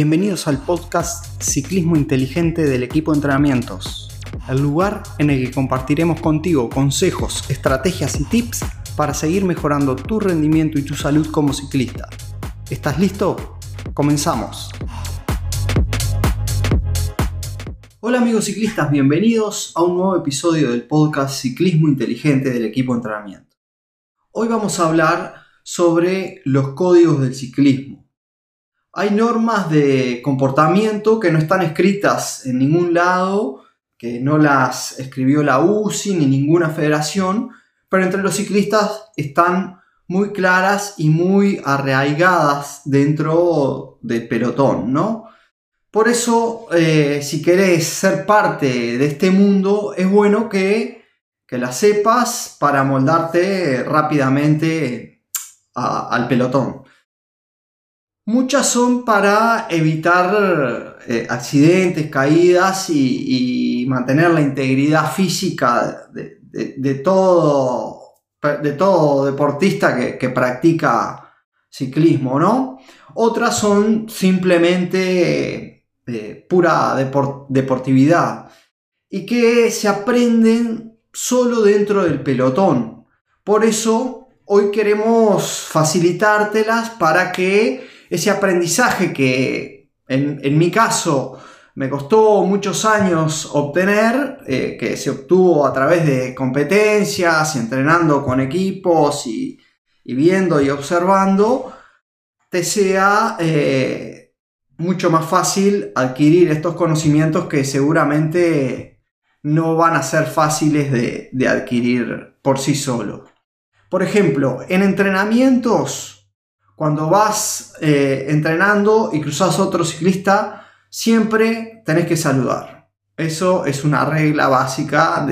Bienvenidos al podcast Ciclismo Inteligente del equipo de entrenamientos, el lugar en el que compartiremos contigo consejos, estrategias y tips para seguir mejorando tu rendimiento y tu salud como ciclista. ¿Estás listo? Comenzamos. Hola amigos ciclistas, bienvenidos a un nuevo episodio del podcast Ciclismo Inteligente del equipo de entrenamiento. Hoy vamos a hablar sobre los códigos del ciclismo hay normas de comportamiento que no están escritas en ningún lado, que no las escribió la UCI ni ninguna federación, pero entre los ciclistas están muy claras y muy arraigadas dentro del pelotón, ¿no? Por eso, eh, si querés ser parte de este mundo, es bueno que, que las sepas para moldarte rápidamente al pelotón. Muchas son para evitar eh, accidentes, caídas y, mantener la integridad física de, todo, de todo, deportista que, practica ciclismo, ¿no? Otras son simplemente eh, pura deportividad y que se aprenden solo dentro del pelotón. Por eso hoy queremos facilitártelas para que ese aprendizaje que en, mi caso me costó muchos años obtener, eh, que se obtuvo a través de competencias, entrenando con equipos y, viendo y observando, te sea eh, mucho más fácil adquirir estos conocimientos que seguramente no van a ser fáciles de, de adquirir por sí solos. Por ejemplo, en entrenamientos cuando vas eh, entrenando y cruzas otro ciclista, siempre tenés que saludar. Eso es una regla básica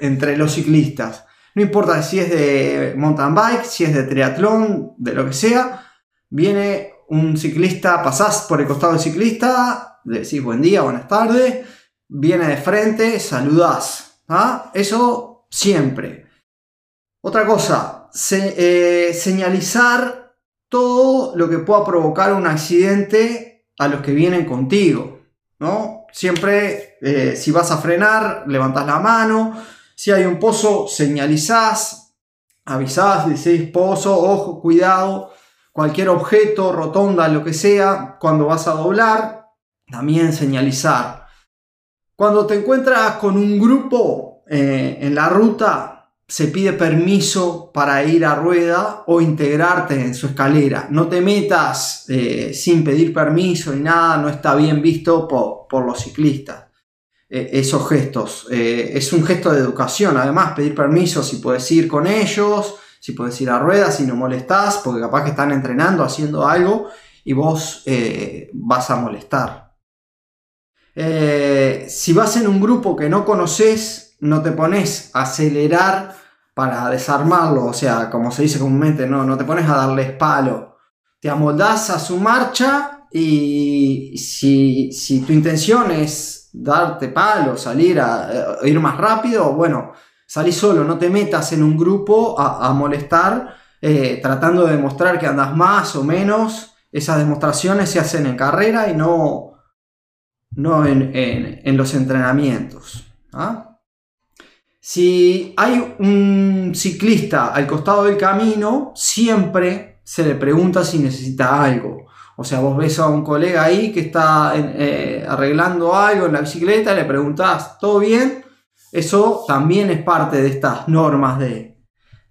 entre los ciclistas. No importa si es de mountain bike, si es de triatlón, de lo que sea, viene un ciclista, pasás por el costado del ciclista, le decís buen día, buenas tardes, viene de frente, saludás. ¿ah? Eso siempre. Otra cosa, eh, señalizar todo lo que pueda provocar un accidente a los que vienen contigo, ¿no? Siempre, eh, si vas a frenar, levantas la mano, si hay un pozo, señalizás, avisás, decís pozo, ojo, cuidado, cualquier objeto, rotonda, lo que sea, cuando vas a doblar, también señalizar. Cuando te encuentras con un grupo eh, en la ruta, se pide permiso para ir a rueda o integrarte en su escalera. No te metas eh, sin pedir permiso ni nada, no está bien visto por, los ciclistas. Eh, esos gestos. Eh, es un gesto de educación, además, pedir permiso si puedes ir con ellos, si puedes ir a rueda, si no molestás, porque capaz que están entrenando, haciendo algo y vos vas a molestar. si vas en un grupo que no conoces, no te pones a acelerar para desarmarlo, o sea, como se dice comúnmente, no, no te pones a darles palo, te amoldás a su marcha y si, si tu intención es darte palo, salir a, ir más rápido, bueno, salí solo, no te metas en un grupo a, molestar eh, tratando de demostrar que andas más o menos. Esas demostraciones se hacen en carrera y no, no en, en los entrenamientos. ¿ah? Si hay un ciclista al costado del camino, siempre se le pregunta si necesita algo. O sea, vos ves a un colega ahí que está eh, arreglando algo en la bicicleta, le preguntás, ¿todo bien? Eso también es parte de estas normas de,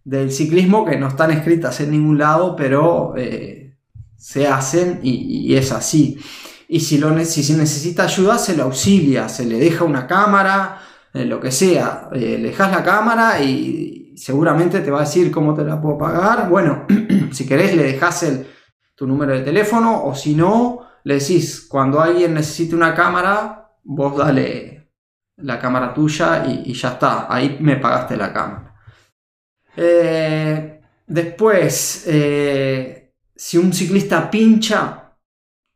del ciclismo que no están escritas en ningún lado, pero eh, se hacen y, es así. Y si, lo, si necesita ayuda, se le auxilia, se le deja una cámara, eh, lo que sea, eh, le dejas la cámara y seguramente te va a decir cómo te la puedo pagar. Bueno, si querés le dejas el, tu número de teléfono o si no, le decís, cuando alguien necesite una cámara, vos dale la cámara tuya y, ya está, ahí me pagaste la cámara. Eh, después, si un ciclista pincha,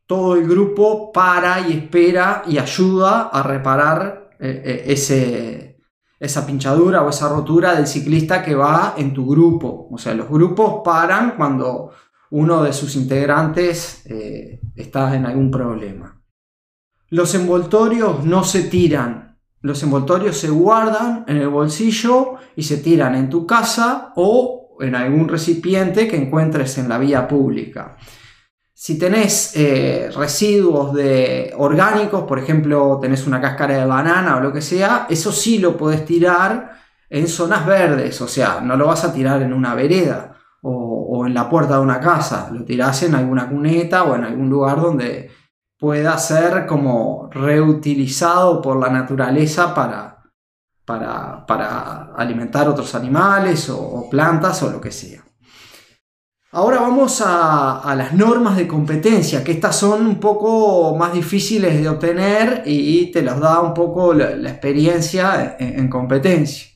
todo el grupo para y espera y ayuda a reparar eh, eh, ese, esa pinchadura o esa rotura del ciclista que va en tu grupo. O sea, los grupos paran cuando uno de sus integrantes eh, está en algún problema. Los envoltorios no se tiran, los envoltorios se guardan en el bolsillo y se tiran en tu casa o en algún recipiente que encuentres en la vía pública. Si tenés eh, residuos de orgánicos, por ejemplo, tenés una cáscara de banana o lo que sea, eso sí lo podés tirar en zonas verdes, o sea, no lo vas a tirar en una vereda o, en la puerta de una casa, lo tirás en alguna cuneta o en algún lugar donde pueda ser como reutilizado por la naturaleza para, para, alimentar otros animales o plantas o lo que sea. Ahora vamos a, las normas de competencia, que estas son un poco más difíciles de obtener y te las da un poco la, experiencia en, competencia.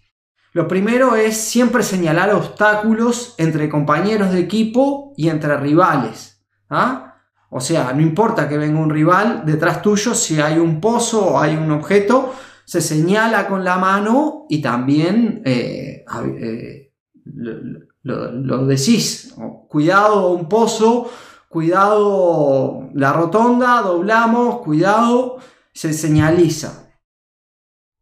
Lo primero es siempre señalar obstáculos entre compañeros de equipo y entre rivales. ¿ah? O sea, no importa que venga un rival detrás tuyo, si hay un pozo o hay un objeto, se señala con la mano y también eh, eh, lo, decís, cuidado un pozo, cuidado la rotonda, doblamos, cuidado, se señaliza.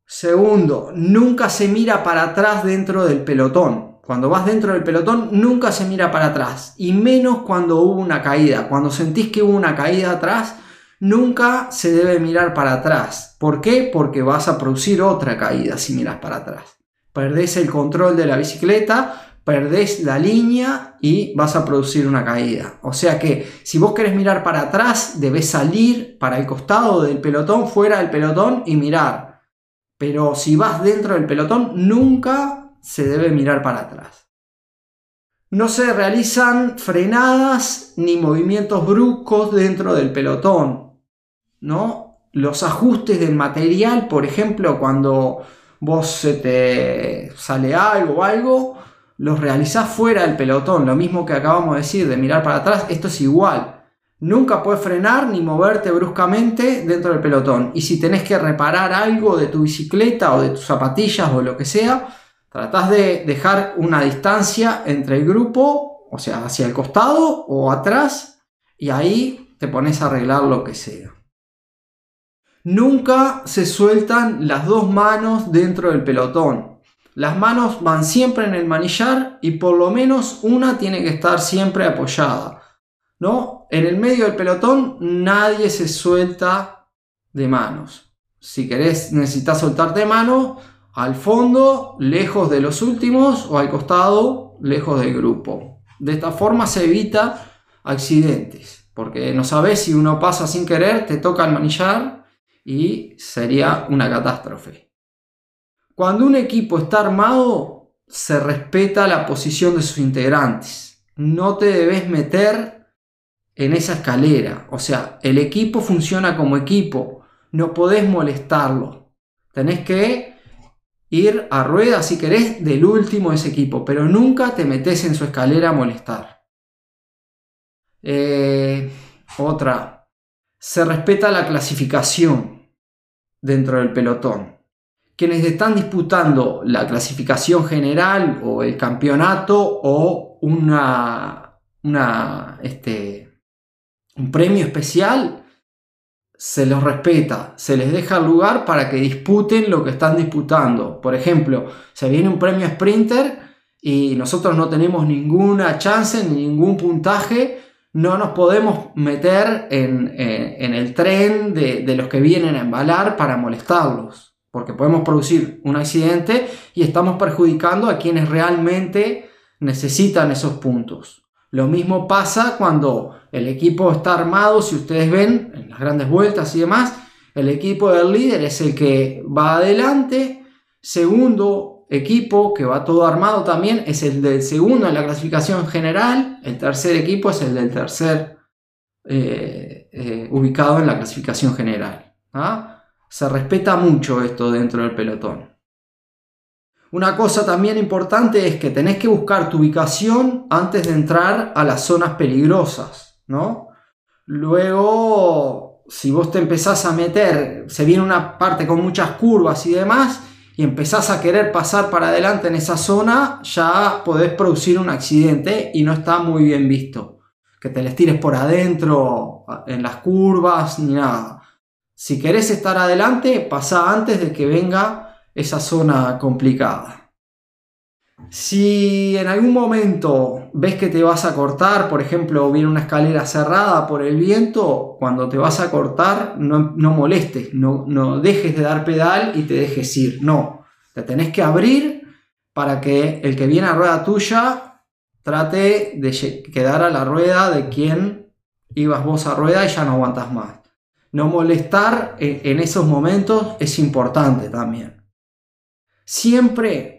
Segundo, nunca se mira para atrás dentro del pelotón. Cuando vas dentro del pelotón, nunca se mira para atrás. Y menos cuando hubo una caída. Cuando sentís que hubo una caída atrás, nunca se debe mirar para atrás. ¿Por qué? Porque vas a producir otra caída si miras para atrás. Perdés el control de la bicicleta, perdés la línea y vas a producir una caída. O sea que si vos querés mirar para atrás, debes salir para el costado del pelotón, fuera del pelotón y mirar. Pero si vas dentro del pelotón, nunca se debe mirar para atrás. No se realizan frenadas ni movimientos bruscos dentro del pelotón. ¿no? Los ajustes del material, por ejemplo, cuando vos se te sale algo o algo, los realizás fuera del pelotón, lo mismo que acabamos de decir de mirar para atrás, esto es igual. Nunca puedes frenar ni moverte bruscamente dentro del pelotón. Y si tenés que reparar algo de tu bicicleta o de tus zapatillas o lo que sea, tratás de dejar una distancia entre el grupo, o sea, hacia el costado o atrás, y ahí te pones a arreglar lo que sea. Nunca se sueltan las dos manos dentro del pelotón. Las manos van siempre en el manillar y por lo menos una tiene que estar siempre apoyada. ¿no? En el medio del pelotón nadie se suelta de manos. Si querés, necesitas soltarte de mano, al fondo, lejos de los últimos o al costado, lejos del grupo. De esta forma se evita accidentes, porque no sabes si uno pasa sin querer, te toca el manillar y sería una catástrofe. Cuando un equipo está armado, se respeta la posición de sus integrantes. No te debes meter en esa escalera. O sea, el equipo funciona como equipo. No podés molestarlo. Tenés que ir a rueda si querés del último de ese equipo, pero nunca te metes en su escalera a molestar. Eh, otra, se respeta la clasificación dentro del pelotón quienes están disputando la clasificación general o el campeonato o una, este, un premio especial, se los respeta, se les deja lugar para que disputen lo que están disputando. Por ejemplo, se viene un premio sprinter y nosotros no tenemos ninguna chance ni ningún puntaje, no nos podemos meter en, el tren de, de los que vienen a embalar para molestarlos porque podemos producir un accidente y estamos perjudicando a quienes realmente necesitan esos puntos. Lo mismo pasa cuando el equipo está armado, si ustedes ven en las grandes vueltas y demás, el equipo del líder es el que va adelante, segundo equipo que va todo armado también es el del segundo en la clasificación general, el tercer equipo es el del tercer eh, eh, ubicado en la clasificación general. ¿ah? Se respeta mucho esto dentro del pelotón. Una cosa también importante es que tenés que buscar tu ubicación antes de entrar a las zonas peligrosas, ¿no? Luego, si vos te empezás a meter, se viene una parte con muchas curvas y demás, y empezás a querer pasar para adelante en esa zona, ya podés producir un accidente y no está muy bien visto. que te les tires por adentro en las curvas ni nada. Si querés estar adelante, pasa antes de que venga esa zona complicada. Si en algún momento ves que te vas a cortar, por ejemplo, viene una escalera cerrada por el viento, cuando te vas a cortar, no, molestes, no, no dejes de dar pedal y te dejes ir. No, te tenés que abrir para que el que viene a rueda tuya trate de quedar a la rueda de quien ibas vos a rueda y ya no aguantas más. No molestar en esos momentos es importante también. Siempre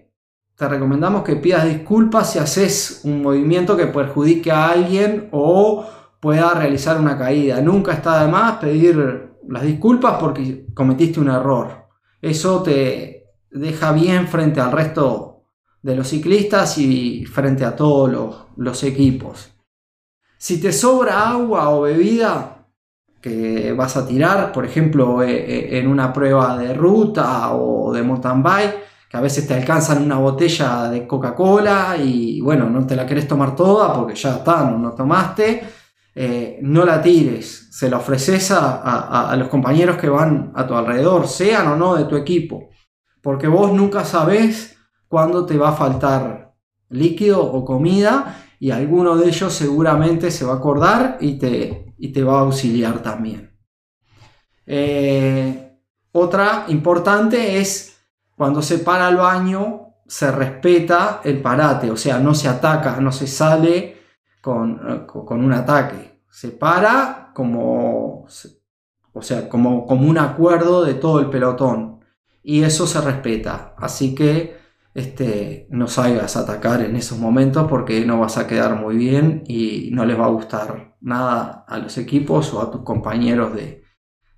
te recomendamos que pidas disculpas si haces un movimiento que perjudique a alguien o pueda realizar una caída. Nunca está de más pedir las disculpas porque cometiste un error. Eso te deja bien frente al resto de los ciclistas y frente a todos los, los equipos. Si te sobra agua o bebida que vas a tirar, por ejemplo, e, e, en una prueba de ruta o de mountain bike, que a veces te alcanzan una botella de Coca-Cola y bueno, no te la querés tomar toda porque ya está, no, no tomaste, eh, no la tires, se la ofreces a, los compañeros que van a tu alrededor, sean o no de tu equipo, porque vos nunca sabés cuándo te va a faltar líquido o comida y alguno de ellos seguramente se va a acordar y te, y te va a auxiliar también. Eh, otra importante es cuando se para el baño, se respeta el parate, o sea, no se ataca, no se sale con, eh, un ataque. Se para como, o sea, como, como un acuerdo de todo el pelotón. Y eso se respeta. Así que este, no salgas a atacar en esos momentos porque no vas a quedar muy bien y no les va a gustar nada a los equipos o a tus compañeros de,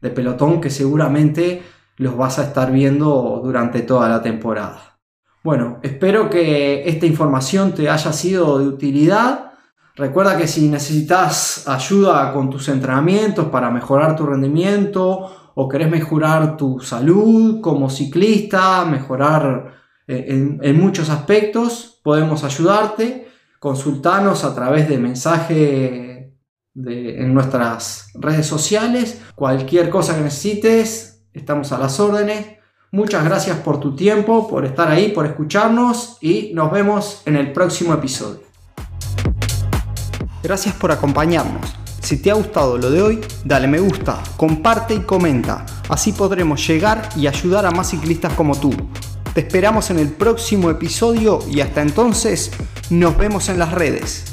de pelotón que seguramente los vas a estar viendo durante toda la temporada. Bueno, espero que esta información te haya sido de utilidad. Recuerda que si necesitas ayuda con tus entrenamientos para mejorar tu rendimiento o querés mejorar tu salud como ciclista, mejorar eh, en, muchos aspectos, podemos ayudarte. Consultanos a través de mensaje en nuestras redes sociales. Cualquier cosa que necesites, estamos a las órdenes. Muchas gracias por tu tiempo, por estar ahí, por escucharnos y nos vemos en el próximo episodio. Gracias por acompañarnos. Si te ha gustado lo de hoy, dale me gusta, comparte y comenta. Así podremos llegar y ayudar a más ciclistas como tú. Te esperamos en el próximo episodio y hasta entonces nos vemos en las redes.